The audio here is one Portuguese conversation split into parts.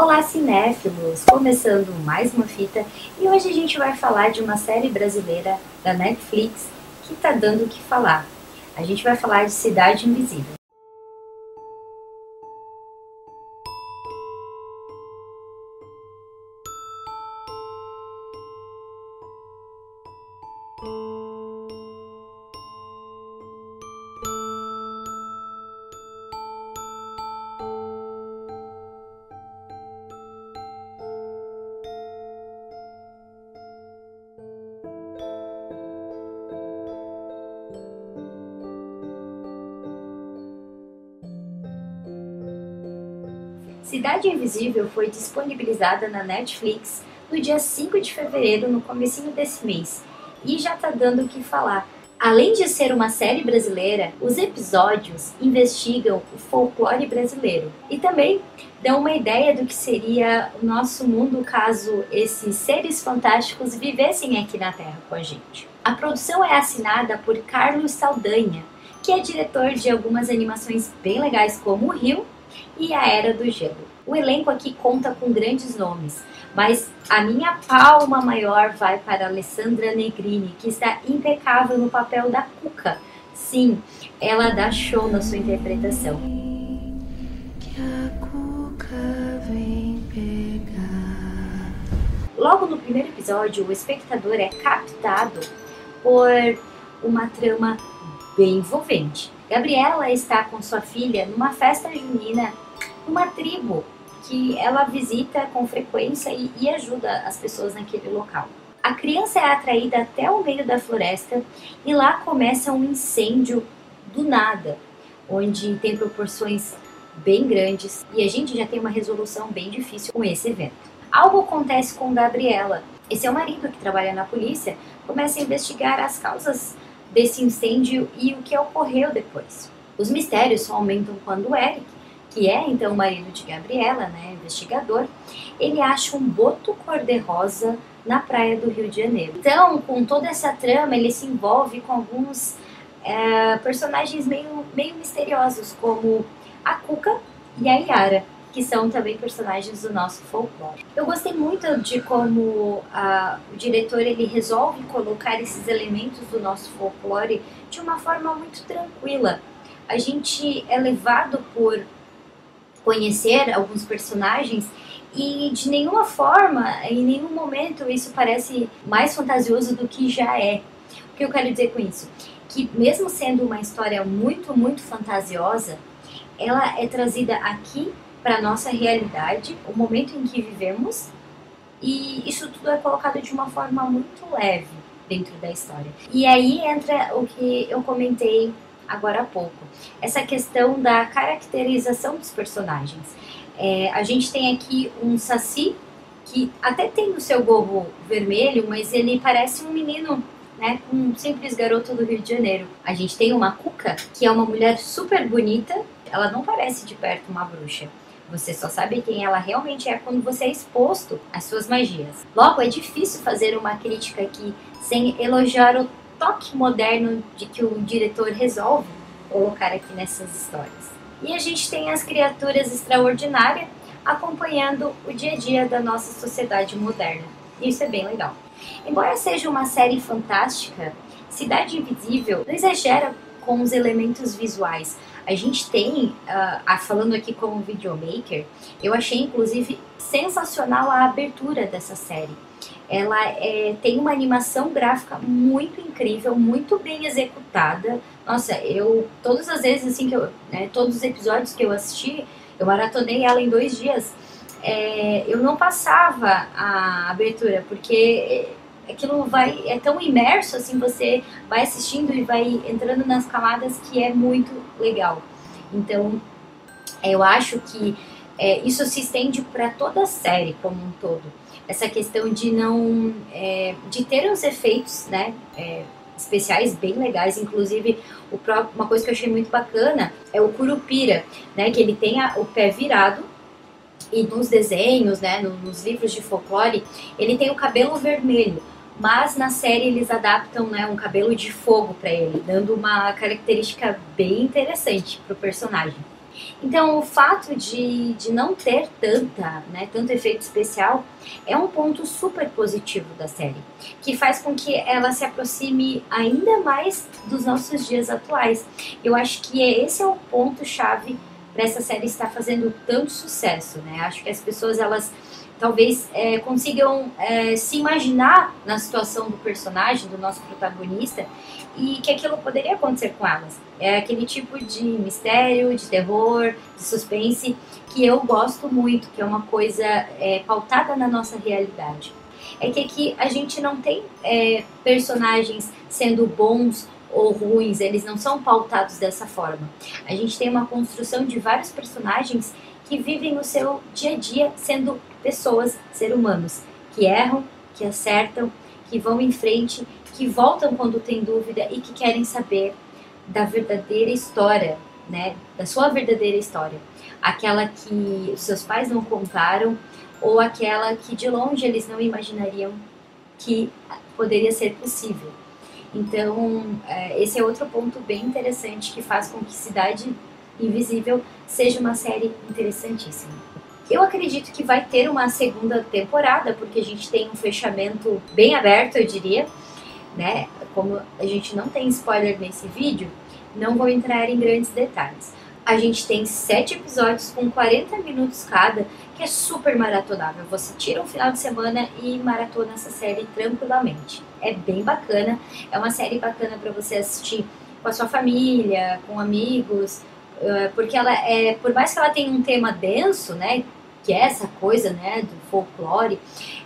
Olá, cinéfilos! Começando mais uma fita e hoje a gente vai falar de uma série brasileira da Netflix que tá dando o que falar. A gente vai falar de Cidade Invisível. Cidade Invisível foi disponibilizada na Netflix no dia 5 de fevereiro, no comecinho desse mês, e já tá dando o que falar. Além de ser uma série brasileira, os episódios investigam o folclore brasileiro e também dão uma ideia do que seria o nosso mundo caso esses seres fantásticos vivessem aqui na Terra com a gente. A produção é assinada por Carlos Saldanha, que é diretor de algumas animações bem legais como O Rio e A Era do Gelo. O elenco aqui conta com grandes nomes, mas a minha palma maior vai para Alessandra Negrini, que está impecável no papel da Cuca. Sim, ela dá show na sua interpretação. Logo no primeiro episódio, o espectador é captado por uma trama bem envolvente. Gabriela está com sua filha numa festa junina uma tribo que ela visita com frequência e, e ajuda as pessoas naquele local. A criança é atraída até o meio da floresta e lá começa um incêndio do nada, onde tem proporções bem grandes e a gente já tem uma resolução bem difícil com esse evento. Algo acontece com Gabriela. Esse é o marido que trabalha na polícia, começa a investigar as causas desse incêndio e o que ocorreu depois. Os mistérios só aumentam quando Eric, que é então o marido de Gabriela, né, investigador, ele acha um boto cor-de-rosa na praia do Rio de Janeiro. Então, com toda essa trama, ele se envolve com alguns é, personagens meio, meio misteriosos, como a Cuca e a Yara, que são também personagens do nosso folclore. Eu gostei muito de como a, o diretor ele resolve colocar esses elementos do nosso folclore de uma forma muito tranquila. A gente é levado por conhecer alguns personagens e de nenhuma forma, em nenhum momento isso parece mais fantasioso do que já é. O que eu quero dizer com isso? Que mesmo sendo uma história muito, muito fantasiosa, ela é trazida aqui para nossa realidade, o momento em que vivemos, e isso tudo é colocado de uma forma muito leve dentro da história. E aí entra o que eu comentei agora há pouco. Essa questão da caracterização dos personagens. É, a gente tem aqui um Saci, que até tem o seu gorro vermelho, mas ele parece um menino né, um simples garoto do Rio de Janeiro. A gente tem uma Cuca, que é uma mulher super bonita, ela não parece de perto uma bruxa. Você só sabe quem ela realmente é quando você é exposto às suas magias. Logo, é difícil fazer uma crítica aqui sem elogiar o toque moderno de que o diretor resolve colocar aqui nessas histórias. E a gente tem as criaturas extraordinárias acompanhando o dia a dia da nossa sociedade moderna. Isso é bem legal. Embora seja uma série fantástica, Cidade Invisível não exagera com os elementos visuais. A gente tem, uh, falando aqui como videomaker, eu achei inclusive sensacional a abertura dessa série ela é, tem uma animação gráfica muito incrível, muito bem executada. Nossa, eu todas as vezes assim que eu, né, todos os episódios que eu assisti, eu maratonei ela em dois dias. É, eu não passava a abertura porque aquilo vai é tão imerso assim você vai assistindo e vai entrando nas camadas que é muito legal. Então, eu acho que é, isso se estende para toda a série como um todo. Essa questão de não é, de ter uns efeitos né é, especiais bem legais. Inclusive o próprio, uma coisa que eu achei muito bacana é o curupira né que ele tem a, o pé virado e nos desenhos né nos livros de folclore ele tem o cabelo vermelho mas na série eles adaptam né, um cabelo de fogo para ele, dando uma característica bem interessante para o personagem. Então, o fato de, de não ter tanta, né, tanto efeito especial é um ponto super positivo da série, que faz com que ela se aproxime ainda mais dos nossos dias atuais. Eu acho que esse é o ponto chave para essa série estar fazendo tanto sucesso, né? Acho que as pessoas elas talvez é, consigam é, se imaginar na situação do personagem, do nosso protagonista, e que aquilo poderia acontecer com elas. É aquele tipo de mistério, de terror, de suspense que eu gosto muito, que é uma coisa é, pautada na nossa realidade. É que aqui a gente não tem é, personagens sendo bons ou ruins, eles não são pautados dessa forma. A gente tem uma construção de vários personagens que vivem o seu dia a dia sendo pessoas, seres humanos, que erram, que acertam, que vão em frente, que voltam quando tem dúvida e que querem saber da verdadeira história, né? Da sua verdadeira história. Aquela que seus pais não contaram ou aquela que de longe eles não imaginariam que poderia ser possível. Então, é, esse é outro ponto bem interessante que faz com que Cidade Invisível seja uma série interessantíssima. Eu acredito que vai ter uma segunda temporada, porque a gente tem um fechamento bem aberto, eu diria, né? Como a gente não tem spoiler nesse vídeo, não vou entrar em grandes detalhes. A gente tem sete episódios com 40 minutos cada, que é super maratonável. Você tira um final de semana e maratona essa série tranquilamente. É bem bacana, é uma série bacana para você assistir com a sua família, com amigos, porque ela é, por mais que ela tenha um tema denso, né, que é essa coisa, né, do folclore,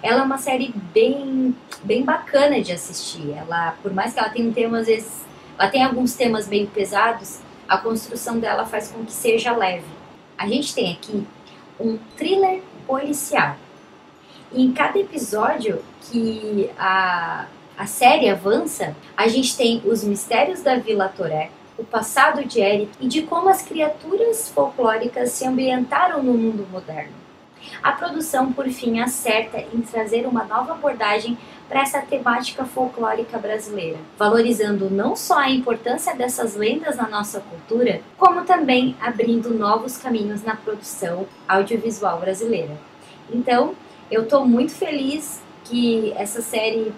ela é uma série bem, bem bacana de assistir. Ela, por mais que ela tenha um tema às vezes, ela tem alguns temas meio pesados, a construção dela faz com que seja leve. A gente tem aqui um thriller policial. E em cada episódio que a, a série avança, a gente tem os mistérios da Vila Toré, o passado de Eric e de como as criaturas folclóricas se ambientaram no mundo moderno. A produção, por fim, acerta em trazer uma nova abordagem para essa temática folclórica brasileira, valorizando não só a importância dessas lendas na nossa cultura, como também abrindo novos caminhos na produção audiovisual brasileira. Então, eu estou muito feliz que essa série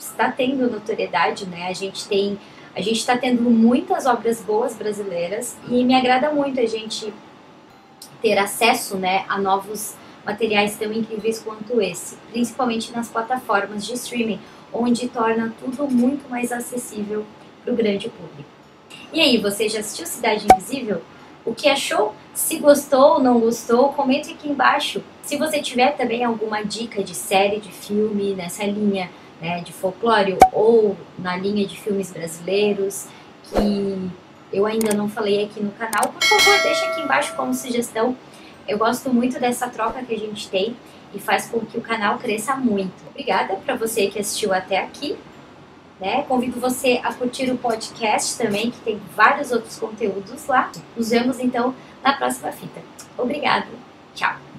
está tendo notoriedade, né? A gente tem, a gente está tendo muitas obras boas brasileiras e me agrada muito a gente ter acesso, né, a novos materiais tão incríveis quanto esse, principalmente nas plataformas de streaming, onde torna tudo muito mais acessível para o grande público. E aí, você já assistiu Cidade Invisível? O que achou? Se gostou ou não gostou, comente aqui embaixo. Se você tiver também alguma dica de série, de filme nessa linha né, de folclore ou na linha de filmes brasileiros que eu ainda não falei aqui no canal, por favor, deixa aqui embaixo como sugestão eu gosto muito dessa troca que a gente tem e faz com que o canal cresça muito. Obrigada para você que assistiu até aqui. Né? Convido você a curtir o podcast também, que tem vários outros conteúdos lá. Nos vemos então na próxima fita. Obrigada. Tchau.